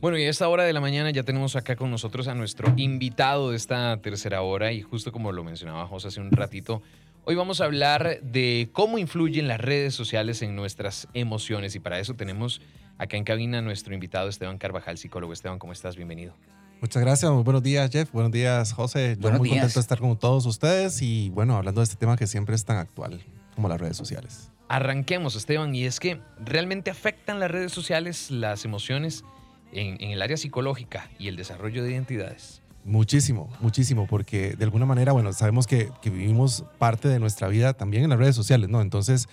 Bueno, y a esta hora de la mañana ya tenemos acá con nosotros a nuestro invitado de esta tercera hora y justo como lo mencionaba José hace un ratito, hoy vamos a hablar de cómo influyen las redes sociales en nuestras emociones y para eso tenemos acá en cabina a nuestro invitado Esteban Carvajal, psicólogo. Esteban, ¿cómo estás? Bienvenido. Muchas gracias, muy buenos días Jeff, buenos días José. Yo Buenos muy días. contento de estar con todos ustedes y bueno, hablando de este tema que siempre es tan actual como las redes sociales. Arranquemos, Esteban, y es que realmente afectan las redes sociales las emociones en, en el área psicológica y el desarrollo de identidades. Muchísimo, muchísimo, porque de alguna manera, bueno, sabemos que, que vivimos parte de nuestra vida también en las redes sociales, ¿no? Entonces,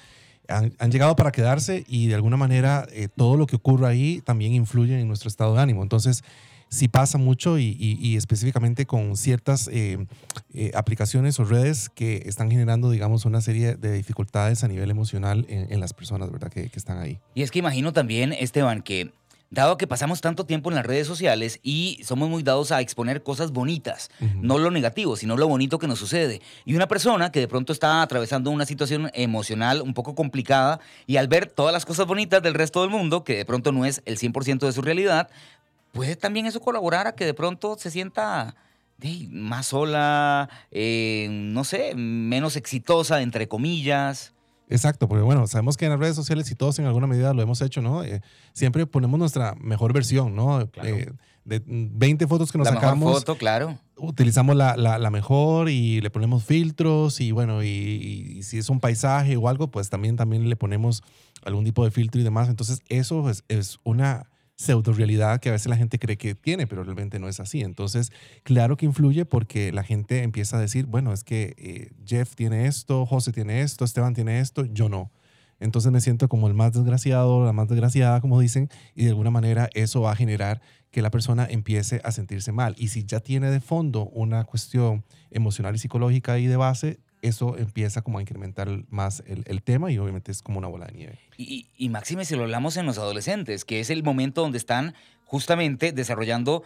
han, han llegado para quedarse y de alguna manera eh, todo lo que ocurre ahí también influye en nuestro estado de ánimo. Entonces, sí pasa mucho y, y- y específicamente con ciertas eh, eh, aplicaciones o redes que están generando, digamos, una serie de dificultades a nivel emocional en, en las personas, ¿verdad? Que, que están ahí. Y es que imagino también, Esteban, que dado que pasamos tanto tiempo en las redes sociales y somos muy dados a exponer cosas bonitas, no lo negativo, sino lo bonito que nos sucede. Y una persona que de pronto está atravesando una situación emocional un poco complicada y al ver todas las cosas bonitas del resto del mundo, que de pronto no es el 100% de su realidad, puede también eso colaborar a que de pronto se sienta más sola, eh, no sé, menos exitosa, entre comillas. Exacto, porque bueno, sabemos que en las redes sociales y todos en alguna medida lo hemos hecho, ¿no? Eh, siempre ponemos nuestra mejor versión, ¿no? Claro. Eh, de 20 fotos que nos la sacamos, mejor foto, claro. utilizamos la, la- la mejor y le ponemos filtros y bueno, y, y- y si es un paisaje o algo, pues también, también le ponemos algún tipo de filtro y demás. Entonces eso es, es una pseudo realidad que a veces la gente cree que tiene, pero realmente no es así. Entonces, claro que influye porque la gente empieza a decir, bueno, es que eh, Jeff tiene esto, José tiene esto, Esteban tiene esto, yo no. Entonces me siento como el más desgraciado, la más desgraciada, como dicen, y de alguna manera eso va a generar que la persona empiece a sentirse mal. Y si ya tiene de fondo una cuestión emocional y psicológica ahí de base, eso empieza como a incrementar más el, el tema y obviamente es como una bola de nieve. Y, y máxime si lo hablamos en los adolescentes, que es el momento donde están justamente desarrollando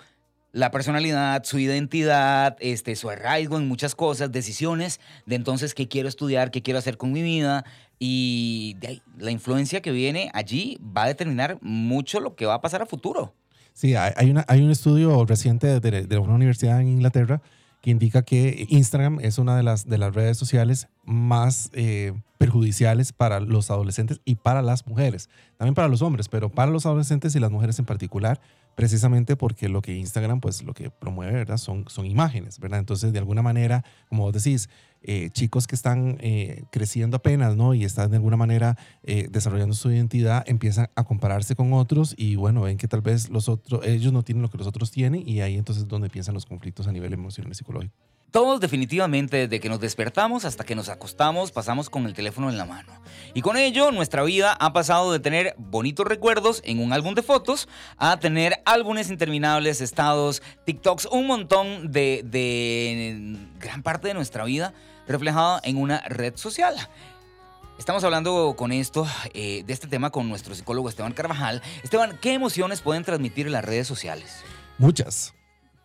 la personalidad, su identidad, este, su arraigo en muchas cosas, decisiones de entonces qué quiero estudiar, qué quiero hacer con mi vida. Y de ahí, la influencia que viene allí va a determinar mucho lo que va a pasar a futuro. Sí, hay, hay una, hay un estudio reciente de, de una universidad en Inglaterra que indica que Instagram es una de las, de las redes sociales más eh, perjudiciales para los adolescentes y para las mujeres. También para los hombres, pero para los adolescentes y las mujeres en particular, precisamente porque lo que Instagram, pues lo que promueve, ¿verdad? Son, son imágenes, ¿verdad? Entonces, de alguna manera, como vos decís, eh, chicos que están eh, creciendo apenas, ¿no? Y están de alguna manera eh, desarrollando su identidad, empiezan a compararse con otros y bueno, ven que tal vez los otros, ellos no tienen lo que los otros tienen y ahí entonces es donde empiezan los conflictos a nivel emocional y psicológico. Todos definitivamente desde que nos despertamos hasta que nos acostamos pasamos con el teléfono en la mano. Y con ello nuestra vida ha pasado de tener bonitos recuerdos en un álbum de fotos a tener álbumes interminables, estados, TikToks, un montón de, gran parte de nuestra vida reflejada en una red social. Estamos hablando con esto, eh, de este tema con nuestro psicólogo Esteban Carvajal. Esteban, ¿qué emociones pueden transmitir las redes sociales? Muchas,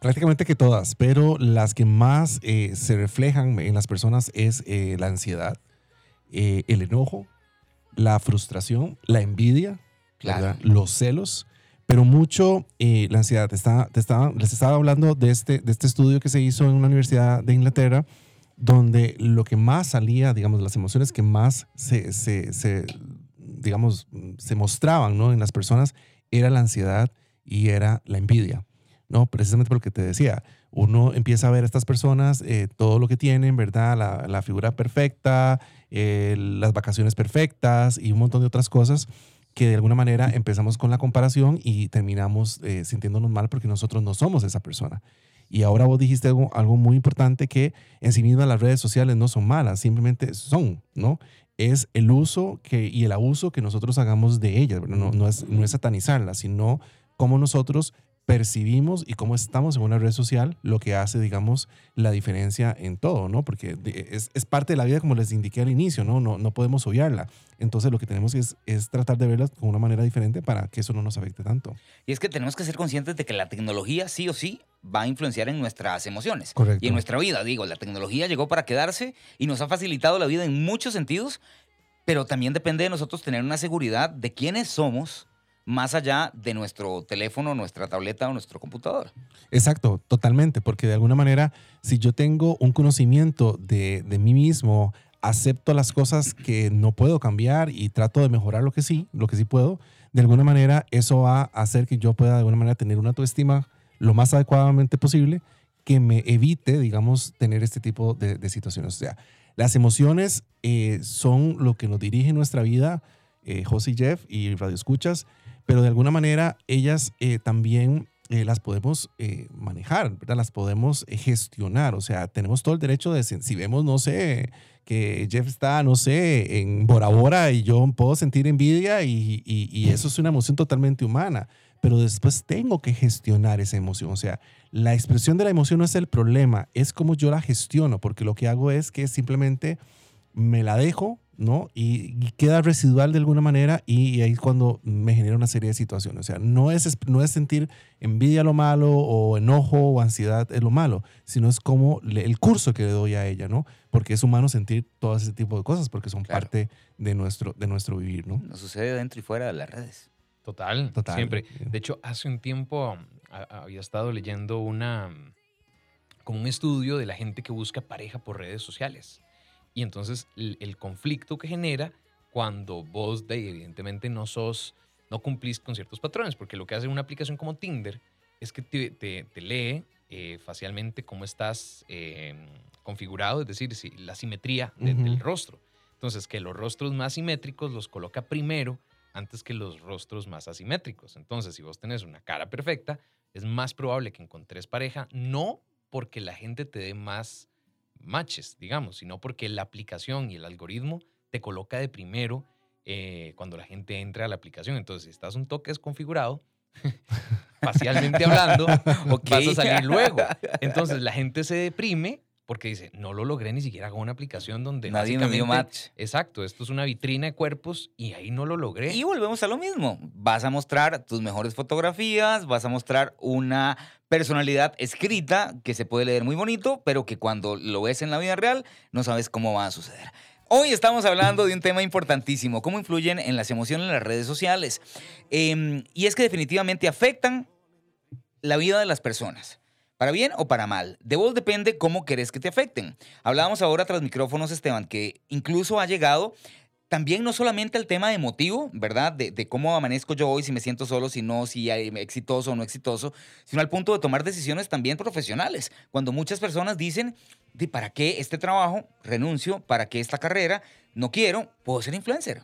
prácticamente que todas, pero las que más eh, se reflejan en las personas es eh, la ansiedad, eh, el enojo, la frustración, la envidia, los celos, pero mucho la ansiedad. Te estaba, te estaba- les estaba hablando de este, de este estudio que se hizo en una universidad de Inglaterra, donde lo que más salía, digamos, las emociones que más se, se- se, digamos, se mostraban ¿no? en las personas era la ansiedad y era la envidia. ¿No? Precisamente por lo que te decía, uno empieza a ver a estas personas, eh, todo lo que tienen, ¿verdad? La, la figura perfecta, eh, las vacaciones perfectas y un montón de otras cosas que de alguna manera empezamos con la comparación y terminamos eh, sintiéndonos mal porque nosotros no somos esa persona. Y ahora vos dijiste algo, algo muy importante que en sí mismas las redes sociales no son malas, simplemente son, ¿no? Es el uso que, y el abuso que nosotros hagamos de ellas. No, no, es, no es satanizarlas, sino cómo nosotros percibimos y cómo estamos en una red social, lo que hace, digamos, la diferencia en todo, ¿no? Porque es, es parte de la vida, como les indiqué al inicio, ¿no? No, no podemos obviarla. Entonces, lo que tenemos es, es tratar de verla con una manera diferente para que eso no nos afecte tanto. Y es que tenemos que ser conscientes de que la tecnología sí o sí va a influenciar en nuestras emociones. Correcto. Y en nuestra vida, digo, la tecnología llegó para quedarse y nos ha facilitado la vida en muchos sentidos, pero también depende de nosotros tener una seguridad de quiénes somos, más allá de nuestro teléfono, nuestra tableta o nuestro computador. Exacto, totalmente, porque de alguna manera, si yo tengo un conocimiento de, mí mismo, acepto las cosas que no puedo cambiar y trato de mejorar lo que sí, lo que sí puedo, de alguna manera eso va a hacer que yo pueda de alguna manera tener una autoestima lo más adecuadamente posible que me evite, digamos, tener este tipo de, de situaciones. O sea, las emociones eh, son lo que nos dirige nuestra vida, eh, José y Jeff y Radio Escuchas, pero de alguna manera ellas eh, también eh, las podemos eh, manejar, ¿verdad? Las podemos eh, gestionar. O sea, tenemos todo el derecho de, si vemos, no sé, que Jeff está, no sé, en Bora Bora y yo puedo sentir envidia y, y- y eso es una emoción totalmente humana. Pero después tengo que gestionar esa emoción. O sea, la expresión de la emoción no es el problema, es como yo la gestiono, porque lo que hago es que simplemente me la dejo, ¿no? Y, y queda residual de alguna manera y, y ahí es cuando me genera una serie de situaciones. O sea, no es, no es sentir envidia lo malo o enojo o ansiedad es lo malo, sino es como le- el curso que le doy a ella, ¿no? Porque es humano sentir todo ese tipo de cosas porque son Claro. parte de nuestro, de nuestro vivir, ¿no? Nos sucede dentro y fuera de las redes. Total, Total. siempre. De hecho, hace un tiempo a- había estado leyendo una como un estudio de la gente que busca pareja por redes sociales. Y entonces el, el conflicto que genera cuando vos de, evidentemente no sos, no cumplís con ciertos patrones, porque lo que hace una aplicación como Tinder es que te, te- te lee eh, facialmente cómo estás eh, configurado, es decir, si- la simetría de- del rostro. Entonces, que los rostros más simétricos los coloca primero antes que los rostros más asimétricos. Entonces, si vos tenés una cara perfecta, es más probable que encontres pareja, no porque la gente te dé más matches, digamos, sino porque la aplicación y el algoritmo te coloca de primero eh, cuando la gente entra a la aplicación. Entonces, si estás un toque desconfigurado, facialmente hablando, Ok. vas a salir luego. Entonces, la gente se deprime porque dice, no lo logré ni siquiera con una aplicación donde Nadie me dio match. Exacto, esto es una vitrina de cuerpos y ahí no lo logré. Y volvemos a lo mismo. Vas a mostrar tus mejores fotografías, vas a mostrar una personalidad escrita que se puede leer muy bonito, pero que cuando lo ves en la vida real no sabes cómo va a suceder. Hoy estamos hablando de un tema importantísimo, cómo influyen en las emociones las redes sociales. Em, y es que definitivamente afectan la vida de las personas. Para bien o para mal. De vos depende cómo querés que te afecten. Hablábamos ahora tras micrófonos, Esteban, que incluso ha llegado también no solamente al tema emotivo, ¿verdad? De, de cómo amanezco yo hoy, si me siento solo, si no, si exitoso o no exitoso, sino al punto de tomar decisiones también profesionales. Cuando muchas personas dicen, ¿de para qué este trabajo? Renuncio, ¿para qué esta carrera? No quiero, puedo ser influencer.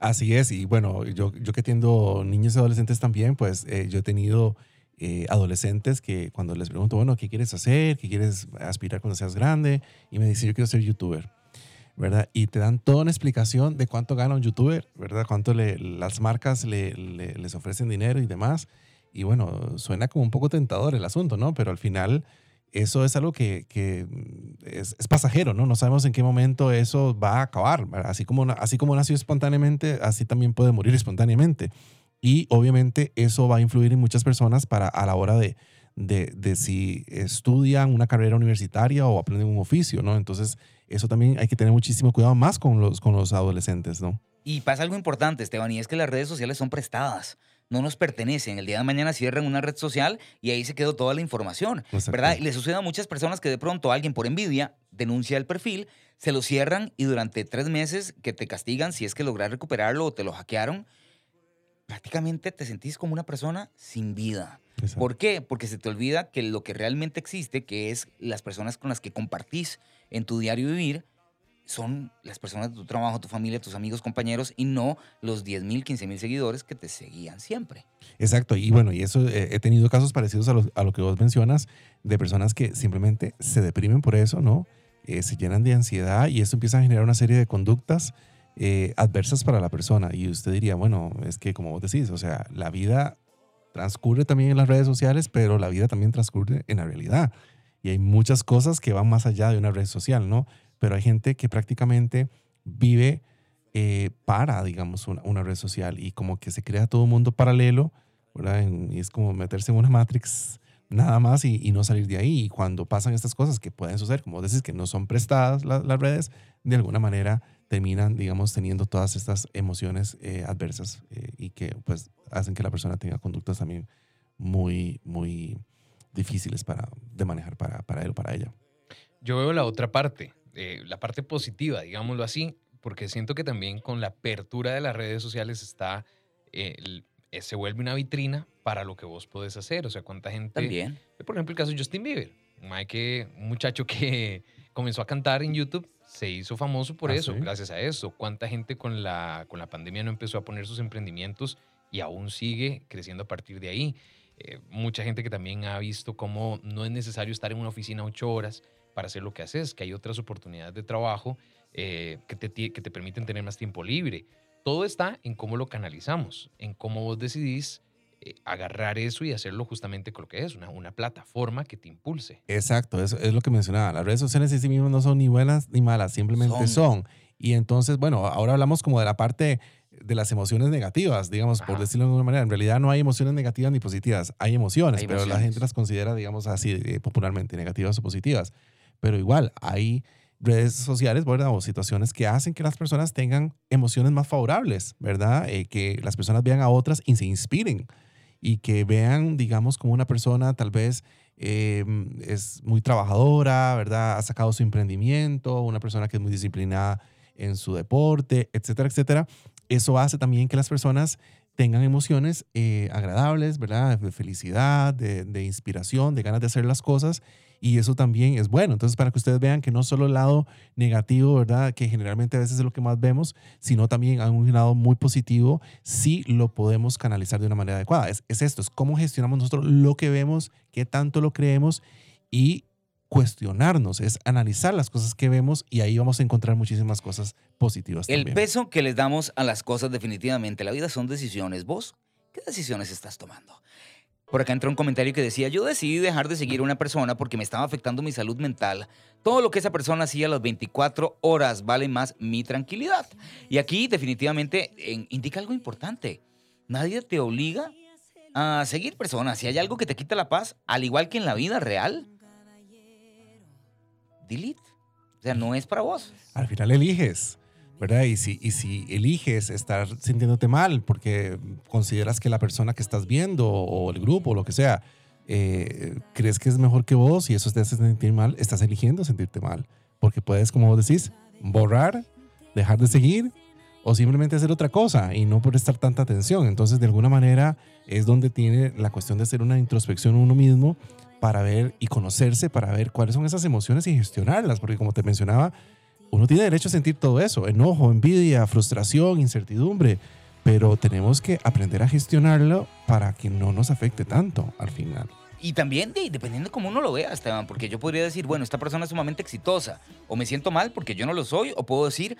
Así es, y bueno, yo, yo que atiendo niños y adolescentes también, pues eh, yo he tenido eh, adolescentes que cuando les pregunto, bueno, ¿qué quieres hacer? ¿Qué quieres aspirar cuando seas grande? Y me dicen, yo quiero ser youtuber, ¿verdad? Y te dan toda una explicación de cuánto gana un youtuber, ¿verdad? Cuánto le, las marcas le- le- les ofrecen dinero y demás. Y bueno, suena como un poco tentador el asunto, ¿no? Pero al final eso es algo que, es, es pasajero, ¿no? No sabemos en qué momento eso va a acabar. Así como, así como nació espontáneamente, así también puede morir espontáneamente. Y obviamente eso va a influir en muchas personas para a la hora de, de, de si estudian una carrera universitaria o aprenden un oficio, ¿no? Entonces eso también hay que tener muchísimo cuidado más con los, con los adolescentes, ¿no? Y pasa algo importante, Esteban, y es que las redes sociales son prestadas. No nos pertenecen. El día de mañana cierran una red social y ahí se quedó toda la información. ¿Verdad? Y le sucede a muchas personas que de pronto alguien por envidia denuncia el perfil, se lo cierran y durante tres meses que te castigan si es que logras recuperarlo o te lo hackearon, prácticamente te sentís como una persona sin vida. Exacto. ¿Por qué? Porque se te olvida que lo que realmente existe, que es las personas con las que compartís en tu diario vivir, son las personas de tu trabajo, tu familia, tus amigos, compañeros, y no los 10 mil, 15 mil seguidores que te seguían siempre. Exacto, y bueno, y eso eh, he tenido casos parecidos a lo, a lo que vos mencionas, de personas que simplemente se deprimen por eso, ¿no? Eh, se llenan de ansiedad y eso empieza a generar una serie de conductas eh, adversas para la persona. Y usted diría, bueno, es que como vos decís, o sea, la vida transcurre también en las redes sociales, pero la vida también transcurre en la realidad. Y hay muchas cosas que van más allá de una red social, ¿no? Pero hay gente que prácticamente vive eh, para, digamos, una, una red social y como que se crea todo un mundo paralelo, ¿verdad? Y es como meterse en una Matrix nada más y, no salir de ahí. Y cuando pasan estas cosas que pueden suceder, como decís, que no son prestadas la- las redes, de alguna manera terminan, digamos, teniendo todas estas emociones eh, adversas eh, y que pues hacen que la persona tenga conductas también muy, muy difíciles para, de manejar para, para él o para ella. Yo veo la otra parte, eh, la parte positiva, digámoslo así, porque siento que también con la apertura de las redes sociales está, eh, el- eh, se vuelve una vitrina para lo que vos podés hacer. O sea, cuánta gente... También. Por ejemplo, el caso de Justin Bieber. Un, mae que, un muchacho que comenzó a cantar en YouTube, se hizo famoso por Ah, eso, ¿sí? gracias a eso. Cuánta gente con la, con la pandemia no empezó a poner sus emprendimientos y aún sigue creciendo a partir de ahí. Eh, mucha gente que también ha visto cómo no es necesario estar en una oficina ocho horas para hacer lo que haces, que hay otras oportunidades de trabajo eh, que, te, que te permiten tener más tiempo libre. Todo está en cómo lo canalizamos, en cómo vos decidís eh, agarrar eso y hacerlo justamente con lo que es, una, una plataforma que te impulse. Exacto, eso es lo que mencionaba. Las redes sociales en sí mismas no son ni buenas ni malas, simplemente Son. son. Y entonces, bueno, ahora hablamos como de la parte de las emociones negativas, digamos, por Ajá. decirlo de alguna manera. En realidad no hay emociones negativas ni positivas, hay emociones, Hay pero la emociones. gente las considera, digamos así, eh, popularmente, negativas o positivas. Pero igual, hay redes sociales, ¿verdad? O situaciones que hacen que las personas tengan emociones más favorables, ¿verdad? Eh, que las personas vean a otras y se inspiren y que vean, digamos, como una persona tal vez eh, es muy trabajadora, ¿verdad? Ha sacado su emprendimiento, una persona que es muy disciplinada en su deporte, etcétera, etcétera. Eso hace también que las personas tengan emociones eh, agradables, ¿verdad? De felicidad, de, de inspiración, de ganas de hacer las cosas. Y eso también es bueno. Entonces, para que ustedes vean que no solo el lado negativo, ¿verdad? Que generalmente a veces es lo que más vemos, sino también hay un lado muy positivo si lo podemos canalizar de una manera adecuada. Es, es esto, es cómo gestionamos nosotros lo que vemos, qué tanto lo creemos y cuestionarnos, es analizar las cosas que vemos y ahí vamos a encontrar muchísimas cosas positivas El también. peso que les damos a las cosas definitivamente. La vida son decisiones. ¿Vos qué decisiones estás tomando? Por acá entró un comentario que decía, yo decidí dejar de seguir a una persona porque me estaba afectando mi salud mental. Todo lo que esa persona hacía a las 24 horas vale más mi tranquilidad. Y aquí definitivamente en- indica algo importante. Nadie te obliga a seguir personas. Si hay algo que te quita la paz, al igual que en la vida real, delete. O sea, no es para vos. Al final eliges, ¿verdad? Y si, y si eliges estar sintiéndote mal porque consideras que la persona que estás viendo o el grupo o lo que sea, eh, crees que es mejor que vos y eso te hace sentir mal, estás eligiendo sentirte mal. Porque puedes, como vos decís, borrar, dejar de seguir o simplemente hacer otra cosa y no prestar tanta atención. Entonces, de alguna manera, es donde tiene la cuestión de hacer una introspección uno mismo para ver y conocerse, para ver cuáles son esas emociones y gestionarlas. Porque como te mencionaba, uno tiene derecho a sentir todo eso, enojo, envidia, frustración, incertidumbre, pero tenemos que aprender a gestionarlo para que no nos afecte tanto al final. Y también de- dependiendo de cómo uno lo vea, Esteban, porque yo podría decir, bueno, esta persona es sumamente exitosa, o me siento mal porque yo no lo soy, o puedo decir,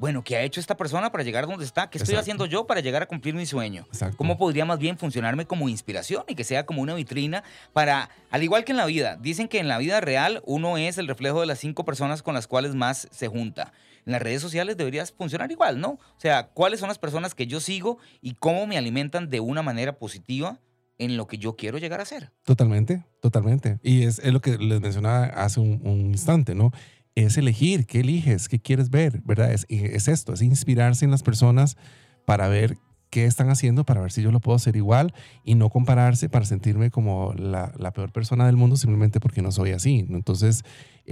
bueno, ¿qué ha hecho esta persona para llegar a donde está? ¿Qué estoy Exacto. haciendo yo para llegar a cumplir mi sueño? Exacto. ¿Cómo podría más bien funcionarme como inspiración y que sea como una vitrina para, al igual que en la vida, dicen que en la vida real uno es el reflejo de las cinco personas con las cuales más se junta. En las redes sociales deberías funcionar igual, ¿no? O sea, ¿cuáles son las personas que yo sigo y cómo me alimentan de una manera positiva en lo que yo quiero llegar a ser? Totalmente, totalmente. Y es, es lo que les mencionaba hace un, un instante, ¿no? Es elegir, qué eliges, qué quieres ver, ¿verdad? Es, es esto, es inspirarse en las personas para ver qué están haciendo, para ver si yo lo puedo hacer igual y no compararse para sentirme como la, la peor persona del mundo simplemente porque no soy así. Entonces,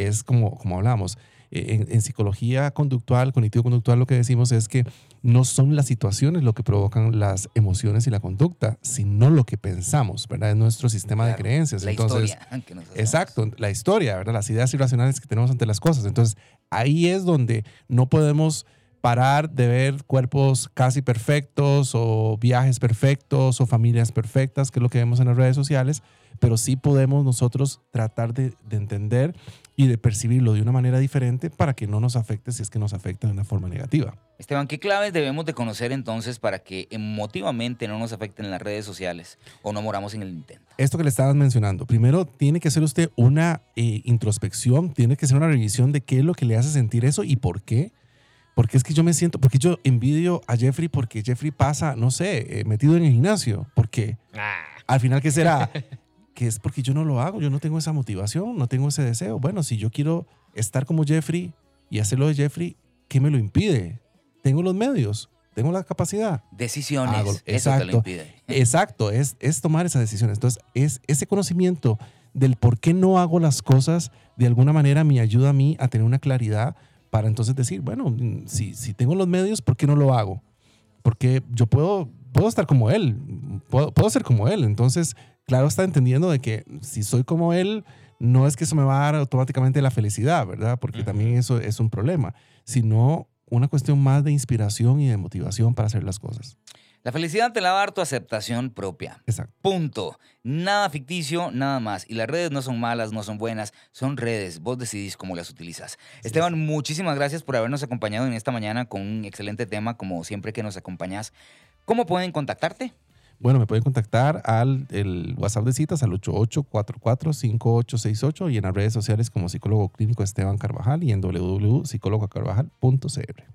es como, como hablamos. eh, En, en psicología conductual, cognitivo-conductual, lo que decimos es que no son las situaciones lo que provocan las emociones y la conducta, sino lo que pensamos, ¿verdad? Es nuestro sistema Claro, de creencias. La Entonces, historia que nos. Exacto, la historia, ¿verdad? Las ideas irracionales que tenemos ante las cosas. Entonces, ahí es donde no podemos parar de ver cuerpos casi perfectos o viajes perfectos o familias perfectas, que es lo que vemos en las redes sociales, pero sí podemos nosotros tratar de, de entender y de percibirlo de una manera diferente para que no nos afecte si es que nos afecta de una forma negativa. Esteban, ¿qué claves debemos de conocer entonces para que emotivamente no nos afecten las redes sociales o no moramos en el intento? esto que le estabas mencionando, primero tiene que hacer usted una eh, introspección, tiene que hacer una revisión de qué es lo que le hace sentir eso y por qué. Porque es que yo me siento, porque yo envidio a Jeffrey porque Jeffrey pasa, no sé, eh, metido en el gimnasio. Porque Ah, al final, ¿qué será? que es porque yo no lo hago, yo no tengo esa motivación, no tengo ese deseo. Bueno, si yo quiero estar como Jeffrey y hacerlo de Jeffrey, ¿qué me lo impide? Tengo los medios, tengo la capacidad. Decisiones, Hago- eso te lo exacto. impide. Exacto, es, es tomar esas decisiones. Entonces, es ese conocimiento del por qué no hago las cosas, de alguna manera me ayuda a mí a tener una claridad para entonces decir, bueno, si, si tengo los medios, ¿por qué no lo hago? Porque yo puedo, puedo estar como él, puedo, puedo ser como él. Entonces, claro, está entendiendo de que si soy como él, no es que eso me va a dar automáticamente la felicidad, ¿verdad? Porque también eso es un problema, sino una cuestión más de inspiración y de motivación para hacer las cosas. La felicidad te la va a dar tu aceptación propia. Exacto. Punto. Nada ficticio, nada más. Y las redes no son malas, no son buenas, son redes. Vos decidís cómo las utilizas. Esteban, muchísimas gracias por habernos acompañado en esta mañana con un excelente tema, como siempre que nos acompañas. ¿Cómo pueden contactarte? Bueno, me pueden contactar al el WhatsApp de citas al 8844-5868 y en las redes sociales como psicólogo clínico Esteban Carvajal y en www.psicólogocarvajal.cr.